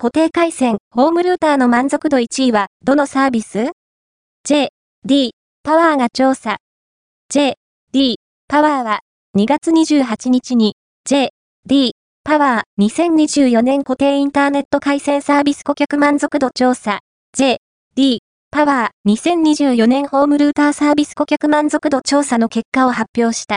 固定回線、ホームルーターの満足度1位は、どのサービス ?J、D、パワーが調査。J、D、パワーは、2月28日に、J、D、パワー2024年固定インターネット回線サービス顧客満足度調査。J、D、パワー2024年ホームルーターサービス顧客満足度調査の結果を発表した。